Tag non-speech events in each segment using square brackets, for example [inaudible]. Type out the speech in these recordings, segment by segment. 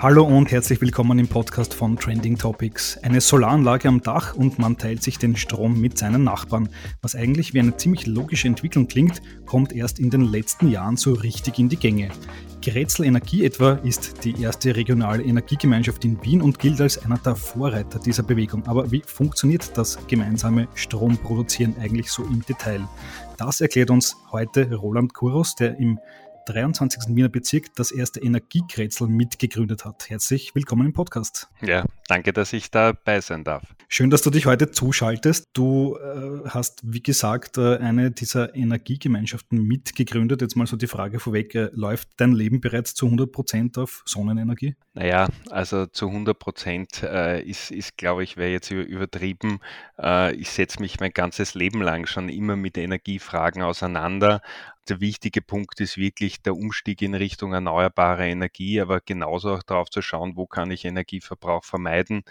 Hallo und herzlich willkommen im Podcast von Trending Topics. Eine Solaranlage am Dach und man teilt sich den Strom mit seinen Nachbarn. Was eigentlich wie eine ziemlich logische Entwicklung klingt, kommt erst in den letzten Jahren so richtig in die Gänge. Grätzl Energie etwa ist die erste regionale Energiegemeinschaft in Wien und gilt als einer der Vorreiter dieser Bewegung. Aber wie funktioniert das gemeinsame Stromproduzieren eigentlich so im Detail? Das erklärt uns heute Roland Kuros, der im 23. Wiener Bezirk das erste Energiekrätzl mitgegründet hat. Herzlich willkommen im Podcast. Ja, danke, dass ich dabei sein darf. Schön, dass du dich heute zuschaltest. Du äh, hast, wie gesagt, äh, eine dieser Energiegemeinschaften mitgegründet. Jetzt mal so die Frage vorweg, äh, läuft dein Leben bereits zu 100 Prozent auf Sonnenenergie? Naja, also zu 100 Prozent äh, ist, ist glaube ich, wäre jetzt übertrieben. Äh, ich setze mich mein ganzes Leben lang schon immer mit Energiefragen auseinander der wichtige Punkt ist wirklich der Umstieg in Richtung erneuerbare Energie, aber genauso auch darauf zu schauen, wo kann ich Energieverbrauch vermeiden.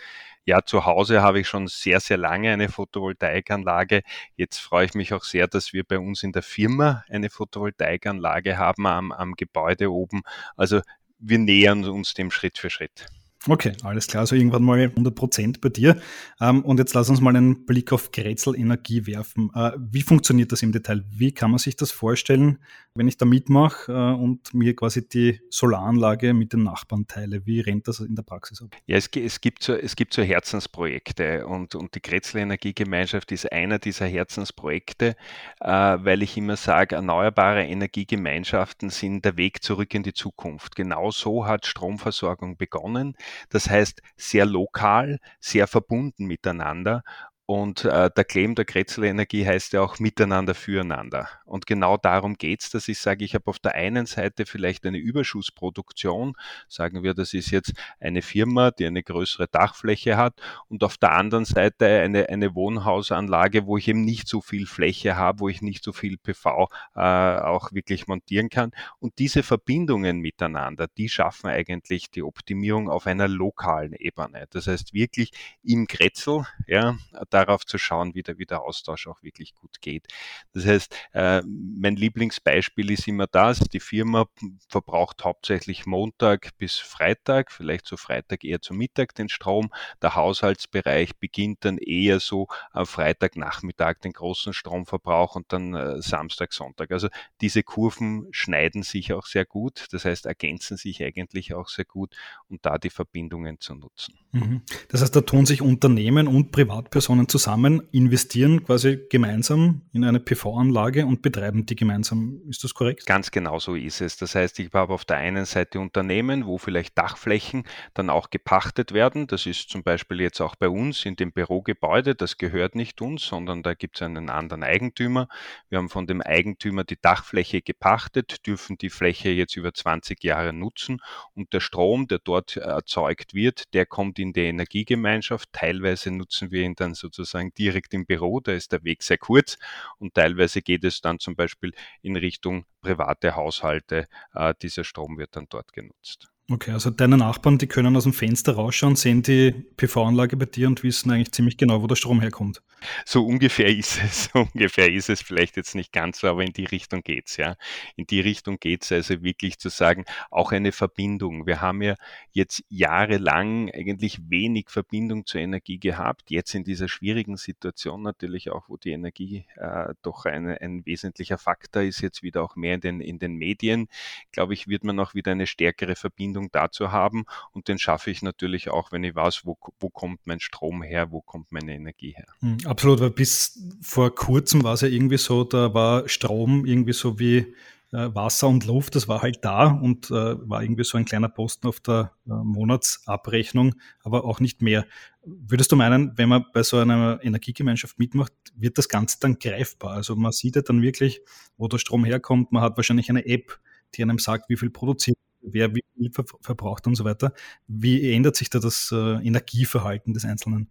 Ja, zu Hause habe ich schon sehr, sehr lange eine Photovoltaikanlage. Jetzt freue ich mich auch sehr, dass wir bei uns in der Firma eine Photovoltaikanlage haben am, am Gebäude oben. Also wir nähern uns dem Schritt für Schritt. Okay, alles klar. Also irgendwann mal 100 Prozent bei dir. Ähm, und jetzt lass uns mal einen Blick auf Grätzl Energie werfen. Äh, wie funktioniert das im Detail? Wie kann man sich das vorstellen, wenn ich da mitmache äh, und mir quasi die Solaranlage mit den Nachbarn teile? Wie rennt das in der Praxis ab? Ja, es, es, gibt, so, es gibt so Herzensprojekte und, und die Grätzl Energiegemeinschaft ist einer dieser Herzensprojekte, äh, weil ich immer sage, erneuerbare Energiegemeinschaften sind der Weg zurück in die Zukunft. Genau so hat Stromversorgung begonnen. Das heißt, sehr lokal, sehr verbunden miteinander und äh, der Claim der Kretzel Energie heißt ja auch miteinander füreinander. Und genau darum geht's, dass ich sage, ich habe auf der einen Seite vielleicht eine Überschussproduktion, sagen wir, das ist jetzt eine Firma, die eine größere Dachfläche hat, und auf der anderen Seite eine, eine Wohnhausanlage, wo ich eben nicht so viel Fläche habe, wo ich nicht so viel PV äh, auch wirklich montieren kann. Und diese Verbindungen miteinander, die schaffen eigentlich die Optimierung auf einer lokalen Ebene. Das heißt wirklich im Kretzel, ja, darauf zu schauen, wie der, wie der Austausch auch wirklich gut geht. Das heißt, äh, mein Lieblingsbeispiel ist immer das, die Firma verbraucht hauptsächlich Montag bis Freitag, vielleicht so Freitag eher zum Mittag den Strom. Der Haushaltsbereich beginnt dann eher so am Freitagnachmittag den großen Stromverbrauch und dann äh, Samstag, Sonntag. Also diese Kurven schneiden sich auch sehr gut, das heißt ergänzen sich eigentlich auch sehr gut und da die Verbindungen zu nutzen. Mhm. Das heißt, da tun sich Unternehmen und Privatpersonen zusammen, investieren quasi gemeinsam in eine PV-Anlage und betreiben die gemeinsam. Ist das korrekt? Ganz genau so ist es. Das heißt, ich habe auf der einen Seite Unternehmen, wo vielleicht Dachflächen dann auch gepachtet werden. Das ist zum Beispiel jetzt auch bei uns in dem Bürogebäude. Das gehört nicht uns, sondern da gibt es einen anderen Eigentümer. Wir haben von dem Eigentümer die Dachfläche gepachtet, dürfen die Fläche jetzt über 20 Jahre nutzen und der Strom, der dort erzeugt wird, der kommt in die Energiegemeinschaft. Teilweise nutzen wir ihn dann sozusagen sozusagen direkt im Büro, da ist der Weg sehr kurz und teilweise geht es dann zum Beispiel in Richtung private Haushalte. Äh, dieser Strom wird dann dort genutzt. Okay, also deine Nachbarn, die können aus dem Fenster rausschauen, sehen die PV-Anlage bei dir und wissen eigentlich ziemlich genau, wo der Strom herkommt. So ungefähr ist es, [laughs] so ungefähr ist es vielleicht jetzt nicht ganz so, aber in die Richtung geht's, ja. In die Richtung geht's also wirklich zu sagen, auch eine Verbindung. Wir haben ja jetzt jahrelang eigentlich wenig Verbindung zur Energie gehabt. Jetzt in dieser schwierigen Situation natürlich auch, wo die Energie äh, doch eine, ein wesentlicher Faktor ist, jetzt wieder auch mehr in den, in den Medien, glaube ich, wird man auch wieder eine stärkere Verbindung dazu haben und den schaffe ich natürlich auch, wenn ich weiß, wo, wo kommt mein Strom her, wo kommt meine Energie her. Absolut, weil bis vor kurzem war es ja irgendwie so, da war Strom irgendwie so wie äh, Wasser und Luft, das war halt da und äh, war irgendwie so ein kleiner Posten auf der äh, Monatsabrechnung, aber auch nicht mehr. Würdest du meinen, wenn man bei so einer Energiegemeinschaft mitmacht, wird das Ganze dann greifbar? Also man sieht ja dann wirklich, wo der Strom herkommt. Man hat wahrscheinlich eine App, die einem sagt, wie viel produziert wer wie viel verbraucht und so weiter. Wie ändert sich da das äh, Energieverhalten des Einzelnen?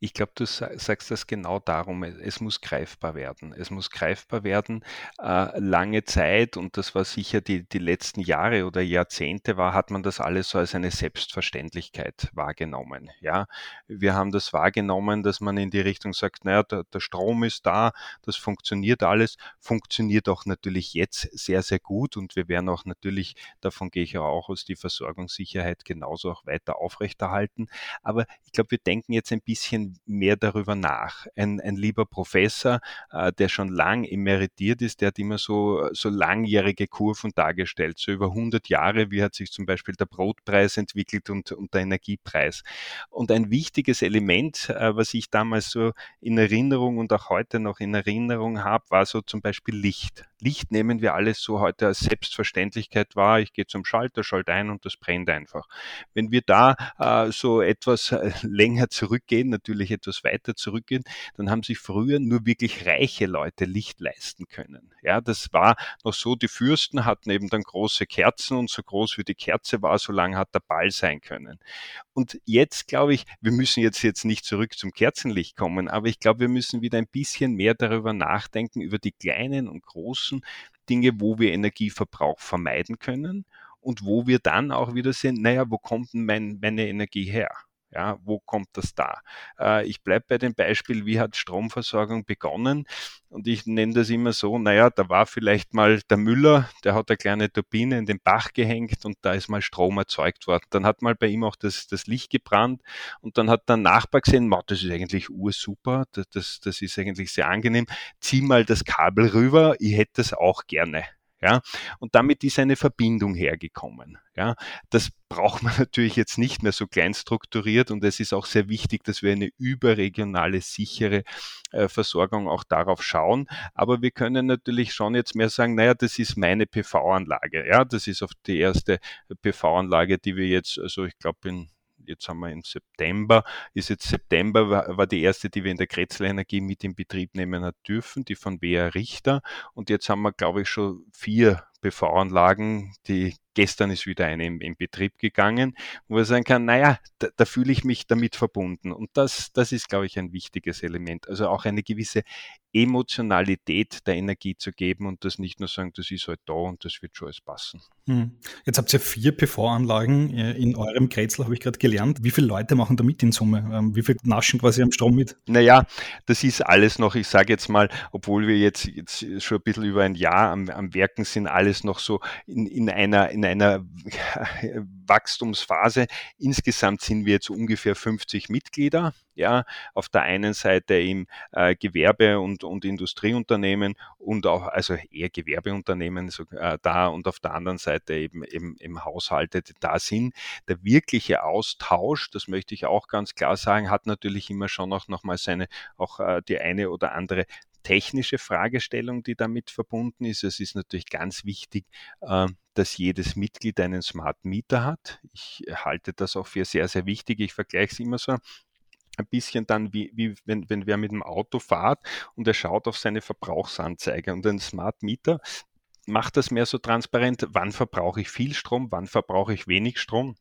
Ich glaube, du sagst das genau darum. Es muss greifbar werden. Es muss greifbar werden. Äh, lange Zeit, und das war sicher die, die letzten Jahre oder Jahrzehnte war, hat man das alles so als eine Selbstverständlichkeit wahrgenommen. Ja, wir haben das wahrgenommen, dass man in die Richtung sagt, naja, der, der Strom ist da, das funktioniert alles, funktioniert auch natürlich jetzt sehr, sehr gut und wir werden auch natürlich, davon gehe ich auch aus, die Versorgungssicherheit genauso auch weiter aufrechterhalten. Aber ich glaube, wir denken jetzt ein bisschen mehr darüber nach. Ein, ein lieber Professor, äh, der schon lang emeritiert ist, der hat immer so, so langjährige Kurven dargestellt, so über 100 Jahre, wie hat sich zum Beispiel der Brotpreis entwickelt und, und der Energiepreis. Und ein wichtiges Element, äh, was ich damals so in Erinnerung und auch heute noch in Erinnerung habe, war so zum Beispiel Licht. Licht nehmen wir alles so heute als Selbstverständlichkeit wahr. Ich gehe zum Schalter, schalte ein und das brennt einfach. Wenn wir da äh, so etwas äh, länger zurückgehen, natürlich etwas weiter zurückgehen, dann haben sich früher nur wirklich reiche Leute Licht leisten können. Ja, das war noch so, die Fürsten hatten eben dann große Kerzen und so groß wie die Kerze war, so lang hat der Ball sein können. Und jetzt glaube ich, wir müssen jetzt, jetzt nicht zurück zum Kerzenlicht kommen, aber ich glaube, wir müssen wieder ein bisschen mehr darüber nachdenken, über die kleinen und großen Dinge, wo wir Energieverbrauch vermeiden können und wo wir dann auch wieder sehen, naja, wo kommt denn mein, meine Energie her? Ja, wo kommt das da? Äh, ich bleibe bei dem Beispiel, wie hat Stromversorgung begonnen? Und ich nenne das immer so, naja, da war vielleicht mal der Müller, der hat eine kleine Turbine in den Bach gehängt und da ist mal Strom erzeugt worden. Dann hat mal bei ihm auch das, das Licht gebrannt und dann hat der Nachbar gesehen, das ist eigentlich ursuper, das, das, das ist eigentlich sehr angenehm, zieh mal das Kabel rüber, ich hätte das auch gerne. Ja, und damit ist eine Verbindung hergekommen. Ja, das braucht man [laughs] natürlich jetzt nicht mehr so klein strukturiert und es ist auch sehr wichtig, dass wir eine überregionale, sichere äh, Versorgung auch darauf schauen. Aber wir können natürlich schon jetzt mehr sagen, naja, das ist meine PV-Anlage. Ja, das ist oft die erste PV-Anlage, die wir jetzt, also ich glaube in jetzt haben wir im September, ist jetzt September, war, die erste, die wir in der Kretzler Energie mit in Betrieb nehmen dürfen, die von WR Richter. Und jetzt haben wir, glaube ich, schon vier PV-Anlagen, die gestern ist wieder eine in, in, Betrieb gegangen, wo man sagen kann, naja, da, da fühle ich mich damit verbunden. Und das, das ist, glaube ich, ein wichtiges Element. Also auch eine gewisse Emotionalität der Energie zu geben und das nicht nur sagen, das ist halt da und das wird schon alles passen. Hm. Jetzt habt ihr vier PV-Anlagen äh, in eurem Kretzel, habe ich gerade gelernt. Wie viele Leute machen da mit in Summe? Ähm, wie viel naschen quasi am Strom mit? Naja, das ist alles noch, ich sage jetzt mal, obwohl wir jetzt, jetzt schon ein bisschen über ein Jahr am, am Werken sind, alles noch so in, in, einer, in einer Wachstumsphase. Insgesamt sind wir jetzt ungefähr 50 Mitglieder ja, auf der einen Seite im äh, Gewerbe- und, und Industrieunternehmen und auch, also eher Gewerbeunternehmen so, äh, da und auf der anderen Seite eben, eben, eben Haushalte, die da sind. Der wirkliche Austausch, das möchte ich auch ganz klar sagen, hat natürlich immer schon auch nochmal seine, auch äh, die eine oder andere technische Fragestellung, die damit verbunden ist. Es ist natürlich ganz wichtig, äh, dass jedes Mitglied einen Smart Meter hat. Ich halte das auch für sehr, sehr wichtig. Ich vergleiche es immer so ein bisschen dann, wie, wie wenn, wenn wer mit dem Auto fährt und er schaut auf seine Verbrauchsanzeige und ein Smart Meter macht das mehr so transparent, wann verbrauche ich viel Strom, wann verbrauche ich wenig Strom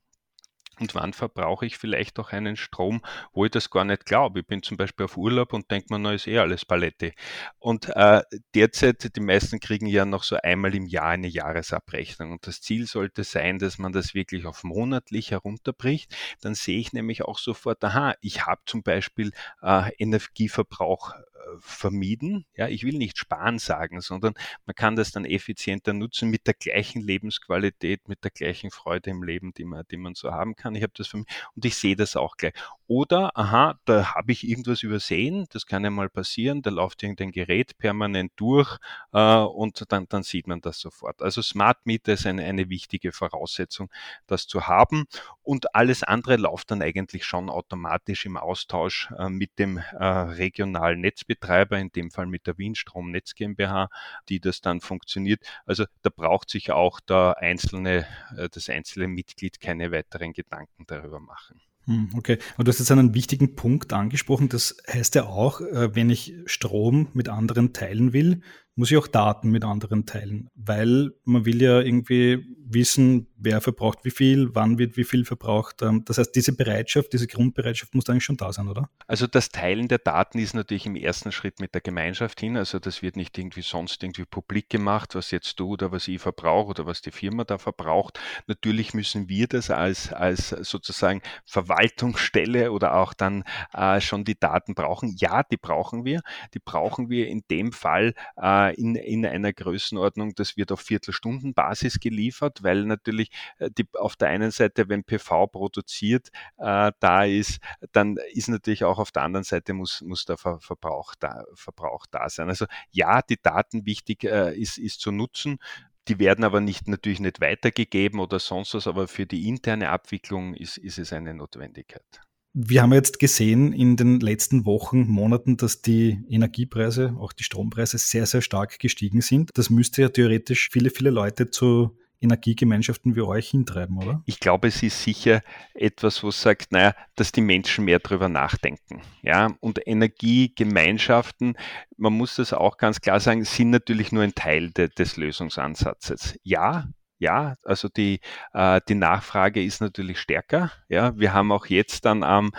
und wann verbrauche ich vielleicht auch einen Strom, wo ich das gar nicht glaube. Ich bin zum Beispiel auf Urlaub und denke mir, na ist eh alles Palette. Und äh, derzeit, die meisten kriegen ja noch so einmal im Jahr eine Jahresabrechnung. Und das Ziel sollte sein, dass man das wirklich auf monatlich herunterbricht. Dann sehe ich nämlich auch sofort, aha, ich habe zum Beispiel äh, Energieverbrauch vermieden. Ja, ich will nicht sparen sagen, sondern man kann das dann effizienter nutzen mit der gleichen Lebensqualität, mit der gleichen Freude im Leben, die man, die man so haben kann. Ich habe das für mich und ich sehe das auch gleich. Oder, aha, da habe ich irgendwas übersehen, das kann ja mal passieren, da läuft irgendein Gerät permanent durch äh, und dann, dann sieht man das sofort. Also Smart Meter ist eine, eine wichtige Voraussetzung, das zu haben und alles andere läuft dann eigentlich schon automatisch im Austausch äh, mit dem äh, regionalen Netzbetreiber, in dem Fall mit der Wien Stromnetz GmbH, die das dann funktioniert. Also da braucht sich auch der einzelne, äh, das einzelne Mitglied keine weiteren Gedanken darüber machen. Hm, okay, aber du hast jetzt einen wichtigen Punkt angesprochen. Das heißt ja auch, äh, wenn ich Strom mit anderen teilen will, muss ich auch Daten mit anderen teilen, weil man will ja irgendwie wissen, wer verbraucht wie viel, wann wird wie viel verbraucht. Ähm, das heißt, diese Bereitschaft, diese Grundbereitschaft muss eigentlich schon da sein, oder? Also das Teilen der Daten ist natürlich im ersten Schritt mit der Gemeinschaft hin. Also das wird nicht irgendwie sonst irgendwie publik gemacht, was jetzt du oder was ich verbrauche oder was die Firma da verbraucht. Natürlich müssen wir das als, als sozusagen Verwaltungsstelle oder auch dann äh, schon die Daten brauchen. Ja, die brauchen wir. Die brauchen wir in dem Fall äh, in, in einer Größenordnung, das wird auf Viertelstundenbasis geliefert, weil natürlich äh, die, auf der einen Seite, wenn PV produziert äh, da ist, dann ist natürlich auch auf der anderen Seite muss, muss der Ver Verbrauch, da, Verbrauch da sein. Also ja, die Daten wichtig äh, ist, ist zu nutzen. Die werden aber nicht, natürlich nicht weitergegeben oder sonst was, aber für die interne Abwicklung ist, ist es eine Notwendigkeit. Wir haben jetzt gesehen in den letzten Wochen, Monaten, dass die Energiepreise, auch die Strompreise sehr, sehr stark gestiegen sind. Das müsste ja theoretisch viele, viele Leute zu Energiegemeinschaften wie euch hintreiben, oder? Ich glaube, es ist sicher etwas, wo sagt, naja, dass die Menschen mehr darüber nachdenken. Ja, und Energiegemeinschaften, man muss das auch ganz klar sagen, sind natürlich nur ein Teil de, des Lösungsansatzes. Ja, ja, also die, äh, die Nachfrage ist natürlich stärker. Ja, wir haben auch jetzt dann am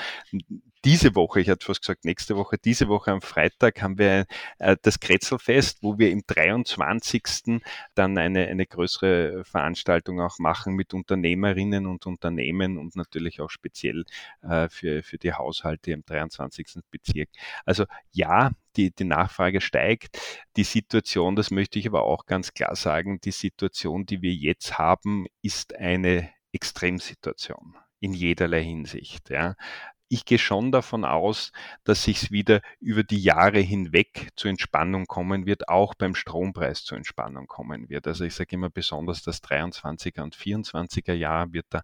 diese Woche, ich hatte fast gesagt nächste Woche, diese Woche am Freitag haben wir äh, das Kretzelfest, wo wir im 23. dann eine, eine größere Veranstaltung auch machen mit Unternehmerinnen und Unternehmen und natürlich auch speziell äh, für, für die Haushalte im 23. Bezirk. Also ja, die, die Nachfrage steigt. Die Situation, das möchte ich aber auch ganz klar sagen, die Situation, die wir jetzt haben, ist eine Extremsituation in jederlei Hinsicht. Ja ich gehe schon davon aus, dass sich wieder über die Jahre hinweg zur Entspannung kommen wird, auch beim Strompreis zur Entspannung kommen wird. Also ich sage immer besonders das 23er und 24er Jahr wird da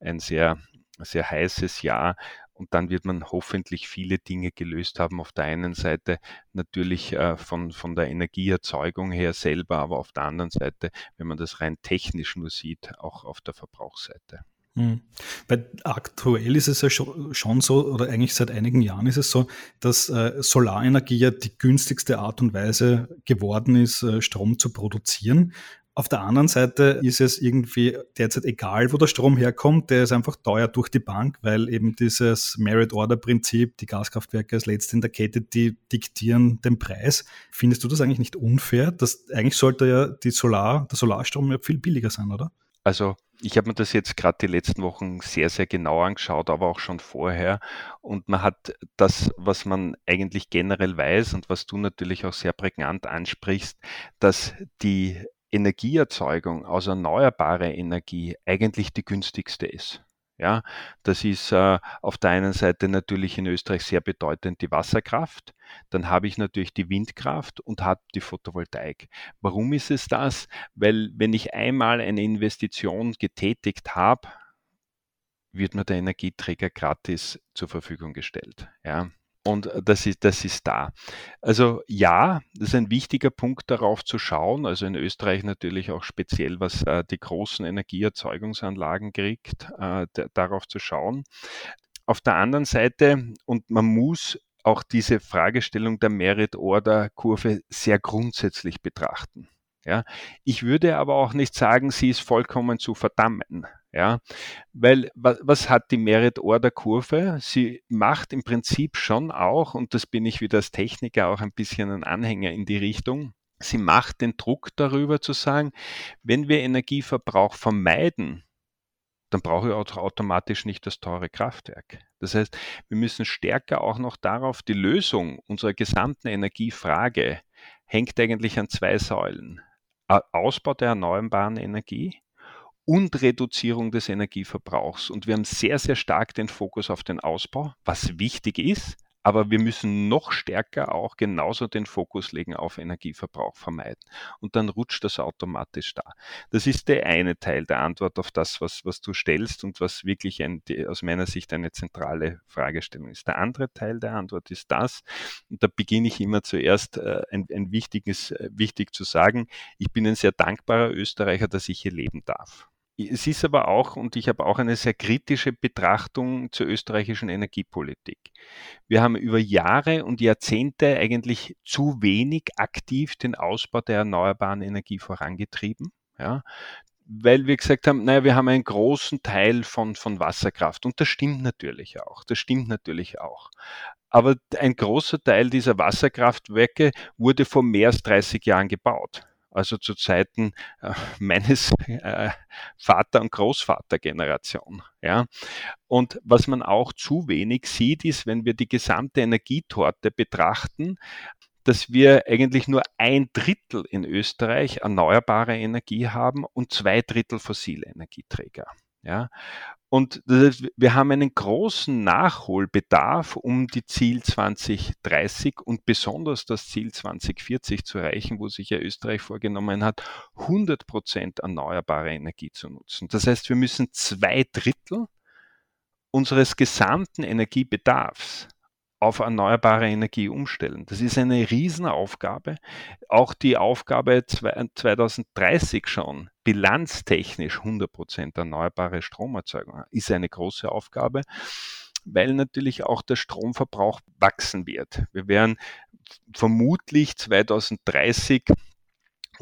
ein sehr, sehr heißes Jahr. Und dann wird man hoffentlich viele Dinge gelöst haben. Auf der einen Seite natürlich äh, von, von der Energieerzeugung her selber, aber auf der anderen Seite, wenn man das rein technisch nur sieht, auch auf der Verbrauchsseite. Mhm. Weil aktuell ist es ja schon so, oder eigentlich seit einigen Jahren ist es so, dass äh, Solarenergie ja die günstigste Art und Weise geworden ist, äh, Strom zu produzieren. Auf der anderen Seite ist es irgendwie derzeit egal, wo der Strom herkommt, der ist einfach teuer durch die Bank, weil eben dieses Merit-Order-Prinzip, die Gaskraftwerke als letzte in der Kette, die diktieren den Preis. Findest du das eigentlich nicht unfair? Das, eigentlich sollte ja die Solar, der Solarstrom ja viel billiger sein, oder? Also ich habe mir das jetzt gerade die letzten Wochen sehr, sehr genau angeschaut, aber auch schon vorher. Und man hat das, was man eigentlich generell weiß und was du natürlich auch sehr prägnant ansprichst, dass die Energieerzeugung aus erneuerbarer Energie eigentlich die günstigste ist. Ja, das ist äh, auf der einen Seite natürlich in Österreich sehr bedeutend die Wasserkraft. Dann habe ich natürlich die Windkraft und habe die Photovoltaik. Warum ist es das? Weil wenn ich einmal eine Investition getätigt habe, wird mir der Energieträger gratis zur Verfügung gestellt. Ja, und das ist, das ist da. Also ja, das ist ein wichtiger Punkt darauf zu schauen. Also in Österreich natürlich auch speziell, was äh, die großen Energieerzeugungsanlagen kriegt, äh, darauf zu schauen. Auf der anderen Seite, und man muss auch diese Fragestellung der Merit-Order-Kurve sehr grundsätzlich betrachten. Ja, ich würde aber auch nicht sagen, sie ist vollkommen zu verdammen. Ja, weil was, hat die Merit-Order-Kurve? Sie macht im Prinzip schon auch, und das bin ich wieder als Techniker auch ein bisschen ein Anhänger in die Richtung, sie macht den Druck darüber zu sagen, wenn wir Energieverbrauch vermeiden, dann brauche ich auch automatisch nicht das teure Kraftwerk. Das heißt, wir müssen stärker auch noch darauf, die Lösung unserer gesamten Energiefrage hängt eigentlich an zwei Säulen. Ausbau der erneuerbaren Energie und Reduzierung des Energieverbrauchs. Und wir haben sehr, sehr stark den Fokus auf den Ausbau, was wichtig ist, aber wir müssen noch stärker auch genauso den Fokus legen auf Energieverbrauch vermeiden. Und dann rutscht das automatisch da. Das ist der eine Teil der Antwort auf das, was, was du stellst und was wirklich ein, aus meiner Sicht eine zentrale Fragestellung ist. Der andere Teil der Antwort ist das, und da beginne ich immer zuerst äh, ein, ein wichtiges, äh, wichtig zu sagen, ich bin ein sehr dankbarer Österreicher, dass ich hier leben darf es ist aber auch, und ich habe auch eine sehr kritische Betrachtung zur österreichischen Energiepolitik. Wir haben über Jahre und Jahrzehnte eigentlich zu wenig aktiv den Ausbau der erneuerbaren Energie vorangetrieben. Ja, weil wir gesagt haben, naja, wir haben einen großen Teil von, von Wasserkraft. Und das stimmt natürlich auch. Das stimmt natürlich auch. Aber ein großer Teil dieser Wasserkraftwerke wurde vor mehr als 30 Jahren gebaut also zu Zeiten äh, meines äh, Vater- und Großvatergeneration. Ja. Und was man auch zu wenig sieht, ist, wenn wir die gesamte Energietorte betrachten, dass wir eigentlich nur ein Drittel in Österreich erneuerbare Energie haben und zwei Drittel fossile Energieträger. Ja, und wir haben einen großen Nachholbedarf, um die Ziel 2030 und besonders das Ziel 2040 zu erreichen, wo sich ja Österreich vorgenommen hat, 100 Prozent erneuerbare Energie zu nutzen. Das heißt, wir müssen zwei Drittel unseres gesamten Energiebedarfs auf erneuerbare Energie umstellen. Das ist eine Riesenaufgabe. Auch die Aufgabe 2030 schon, bilanztechnisch 100% erneuerbare Stromerzeugung, ist eine große Aufgabe, weil natürlich auch der Stromverbrauch wachsen wird. Wir werden vermutlich 2030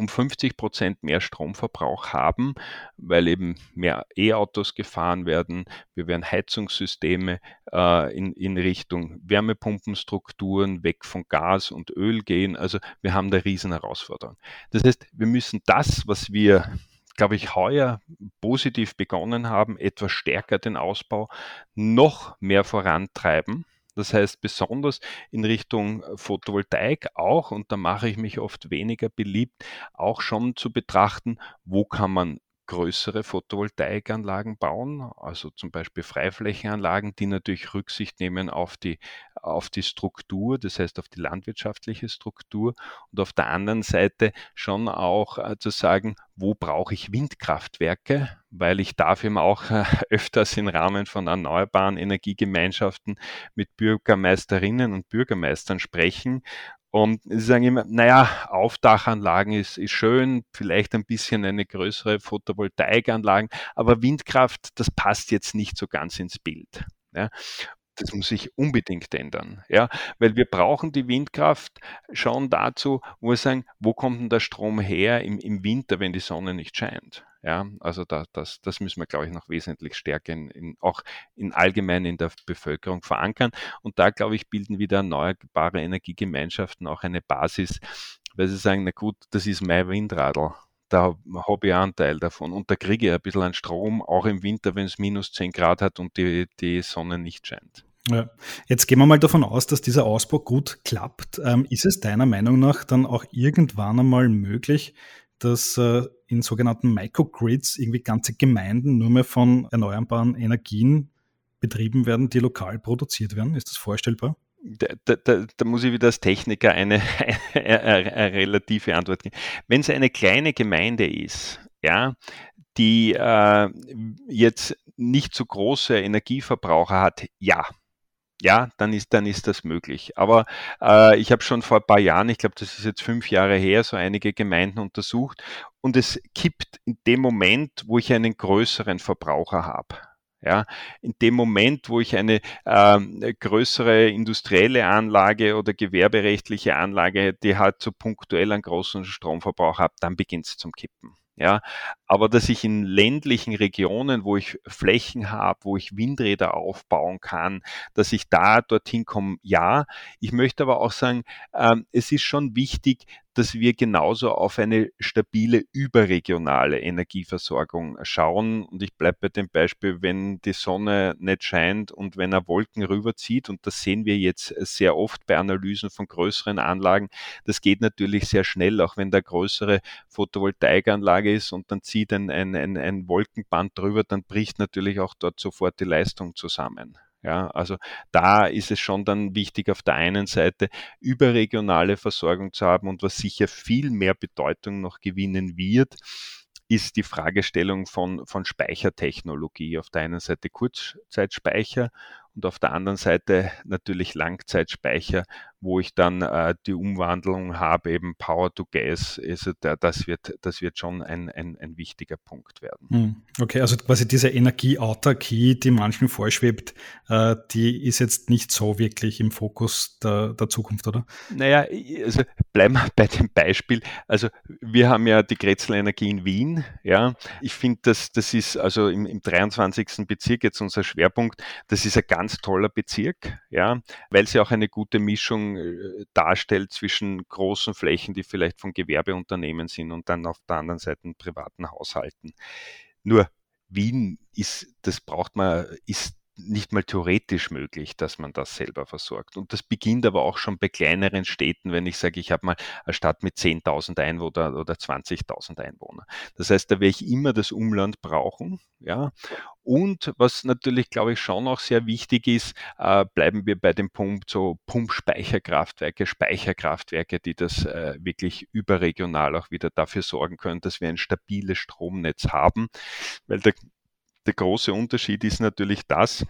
um 50 Prozent mehr Stromverbrauch haben, weil eben mehr E-Autos gefahren werden. Wir werden Heizungssysteme äh, in, in Richtung Wärmepumpenstrukturen weg von Gas und Öl gehen. Also wir haben da riesen Herausforderungen. Das heißt, wir müssen das, was wir glaube ich, heuer positiv begonnen haben, etwas stärker den Ausbau noch mehr vorantreiben. Das heißt, besonders in Richtung äh, Photovoltaik auch, und da mache ich mich oft weniger beliebt, auch schon zu betrachten, wo kann man größere Photovoltaikanlagen bauen, also zum Beispiel Freiflächenanlagen, die natürlich Rücksicht nehmen auf die, auf die Struktur, das heißt auf die landwirtschaftliche Struktur. Und auf der anderen Seite schon auch äh, zu sagen, wo brauche ich Windkraftwerke, weil ich darf eben auch äh, [laughs] öfters im Rahmen von erneuerbaren Energiegemeinschaften mit Bürgermeisterinnen und Bürgermeistern sprechen und sie sagen immer, naja, Aufdachanlagen ist, ist schön, vielleicht ein bisschen eine größere Photovoltaikanlagen, aber Windkraft, das passt jetzt nicht so ganz ins Bild. Ja. Das muss sich unbedingt ändern, ja, weil wir brauchen die Windkraft schon dazu, wo wir sagen, wo kommt denn der Strom her im, im Winter, wenn die Sonne nicht scheint? Ja, also da, das, das müssen wir, glaube ich, noch wesentlich stärker in, in, auch in allgemein in der Bevölkerung verankern. Und da, glaube ich, bilden wieder erneuerbare Energiegemeinschaften auch eine Basis, weil sie sagen, na gut, das ist mein Windradl. Da habe ich einen Teil davon. Und da kriege ich ein bisschen an Strom, auch im Winter, wenn es minus 10 Grad hat und die, die Sonne nicht scheint. Ja. Jetzt gehen wir mal davon aus, dass dieser Ausbau gut klappt. Ähm, ist es deiner Meinung nach dann auch irgendwann einmal möglich, dass äh, in sogenannten Microgrids irgendwie ganze Gemeinden nur mehr von erneuerbaren Energien betrieben werden, die lokal produziert werden. Ist das vorstellbar? Da, da, da, muss ich wieder als Techniker eine, [laughs] eine, eine relative Antwort geben. Wenn es eine kleine Gemeinde ist, ja, die äh, jetzt nicht so große Energieverbraucher hat, ja, ja, dann ist, dann ist das möglich. Aber äh, ich habe schon vor ein paar Jahren, ich glaube, das ist jetzt fünf Jahre her, so einige Gemeinden untersucht und es kippt in dem Moment, wo ich einen größeren Verbraucher habe. Ja, in dem Moment, wo ich eine äh, größere industrielle Anlage oder gewerberechtliche Anlage, die halt so punktuell einen großen Stromverbrauch hat, dann beginnt es zum Kippen. Ja, aber dass ich in ländlichen Regionen, wo ich Flächen habe, wo ich Windräder aufbauen kann, dass ich da dorthin komme, ja. Ich möchte aber auch sagen, ähm, es ist schon wichtig, dass wir genauso auf eine stabile überregionale Energieversorgung schauen. Und ich bleibe bei dem Beispiel, wenn die Sonne nicht scheint und wenn er Wolken rüberzieht, und das sehen wir jetzt sehr oft bei Analysen von größeren Anlagen, das geht natürlich sehr schnell, auch wenn da größere Photovoltaikanlage ist und dann zieht ein, ein, ein, Wolkenband drüber, dann bricht natürlich auch dort sofort die Leistung zusammen. Ja, also da ist es schon dann wichtig, auf der einen Seite überregionale Versorgung zu haben und was sicher viel mehr Bedeutung noch gewinnen wird, ist die Fragestellung von, von Speichertechnologie. Auf der einen Seite Kurzzeitspeicher und auf der anderen Seite natürlich Langzeitspeicher, wo ich dann äh, die Umwandlung habe, eben Power to Gas, also der, das, wird, das wird schon ein, ein, ein wichtiger Punkt werden. Hm, okay, also quasi diese Energieautarkie, die manchen vorschwebt, äh, die ist jetzt nicht so wirklich im Fokus der, der Zukunft, oder? Naja, also bleiben wir bei dem Beispiel. Also wir haben ja die Grätzl Energie in Wien. Ja, ich finde, dass das ist also im, im 23. Bezirk jetzt unser Schwerpunkt. Das ist ein ganz toller Bezirk, ja, weil sie auch eine gute Mischung äh, darstellt zwischen großen Flächen, die vielleicht von Gewerbeunternehmen sind und dann auf der anderen Seite privaten Haushalten. Nur Wien ist, das braucht man, ist nicht mal theoretisch möglich, dass man das selber versorgt. Und das beginnt aber auch schon bei kleineren Städten, wenn ich sage, ich habe mal eine Stadt mit 10.000 Einwohnern oder 20.000 Einwohnern. Das heißt, da werde ich immer das Umland brauchen. Ja. Und was natürlich, glaube ich, schon auch sehr wichtig ist, äh, bleiben wir bei dem Punkt so Pumpspeicherkraftwerke, Speicherkraftwerke, die das äh, wirklich überregional auch wieder dafür sorgen können, dass wir ein stabiles Stromnetz haben, weil der der große Unterschied ist natürlich das,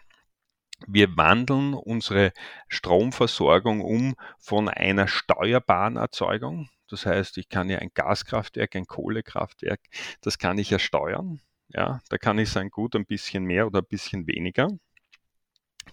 wir wandeln unsere Stromversorgung um von einer steuerbaren Erzeugung. Das heißt, ich kann ja ein Gaskraftwerk, ein Kohlekraftwerk, das kann ich ja steuern. Ja, da kann ich sagen, gut, ein bisschen mehr oder ein bisschen weniger.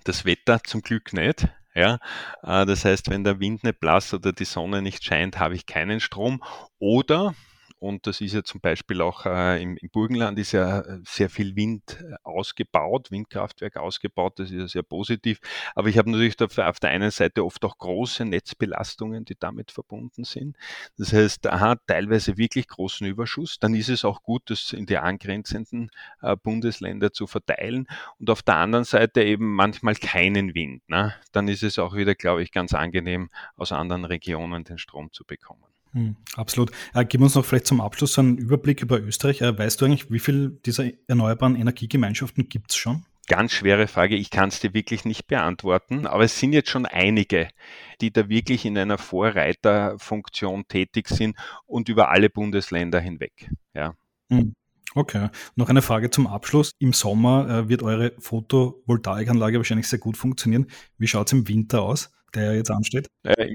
Das Wetter zum Glück nicht. Ja, äh, das heißt, wenn der Wind nicht blasst oder die Sonne nicht scheint, habe ich keinen Strom. Oder und das ist ja zum Beispiel auch äh, im, im, Burgenland ist ja äh, sehr viel Wind äh, ausgebaut, Windkraftwerk ausgebaut, das ist ja sehr positiv. Aber ich habe natürlich auf der einen Seite oft auch große Netzbelastungen, die damit verbunden sind. Das heißt, da hat teilweise wirklich großen Überschuss. Dann ist es auch gut, das in die angrenzenden äh, Bundesländer zu verteilen. Und auf der anderen Seite eben manchmal keinen Wind. Ne? Dann ist es auch wieder, glaube ich, ganz angenehm, aus anderen Regionen den Strom zu bekommen. Hm, absolut. Äh, gib uns noch vielleicht zum Abschluss einen Überblick über Österreich. Äh, weißt du eigentlich, wie viele dieser erneuerbaren Energiegemeinschaften gibt es schon? Ganz schwere Frage, ich kann es dir wirklich nicht beantworten, aber es sind jetzt schon einige, die da wirklich in einer Vorreiterfunktion tätig sind und über alle Bundesländer hinweg. Ja. Hm. Okay, noch eine Frage zum Abschluss. Im Sommer äh, wird eure Photovoltaikanlage wahrscheinlich sehr gut funktionieren. Wie schaut es im Winter aus? Der jetzt ansteht? Äh,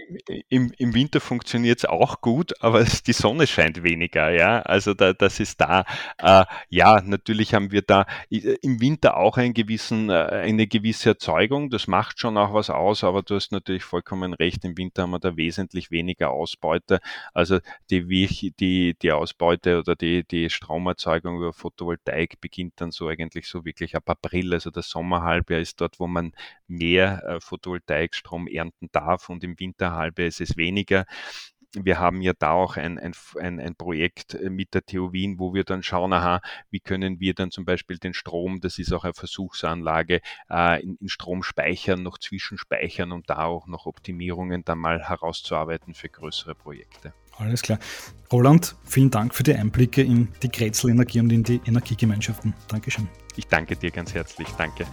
im, Im Winter funktioniert es auch gut, aber [laughs] die Sonne scheint weniger, ja. Also da, das ist da. Äh, ja, natürlich haben wir da äh, im Winter auch einen gewissen, äh, eine gewisse Erzeugung. Das macht schon auch was aus, aber du hast natürlich vollkommen recht. Im Winter haben wir da wesentlich weniger Ausbeute. Also die, die, die Ausbeute oder die, die Stromerzeugung über Photovoltaik beginnt dann so eigentlich so wirklich ab April. Also das Sommerhalbjahr ist dort, wo man mehr äh, Photovoltaikstrom ernten darf und im Winterhalbjahr ist es weniger wir haben ja da auch ein, ein, ein, ein, Projekt äh, mit der TU Wien, wo wir dann schauen, aha, wie können wir dann zum Beispiel den Strom, das ist auch eine Versuchsanlage, äh, in, in Strom speichern, noch zwischenspeichern, um da auch noch Optimierungen dann mal herauszuarbeiten für größere Projekte. Alles klar. Roland, vielen Dank für die Einblicke in die Grätzl Energie und in die Energiegemeinschaften. Dankeschön. Ich danke dir ganz herzlich. Danke.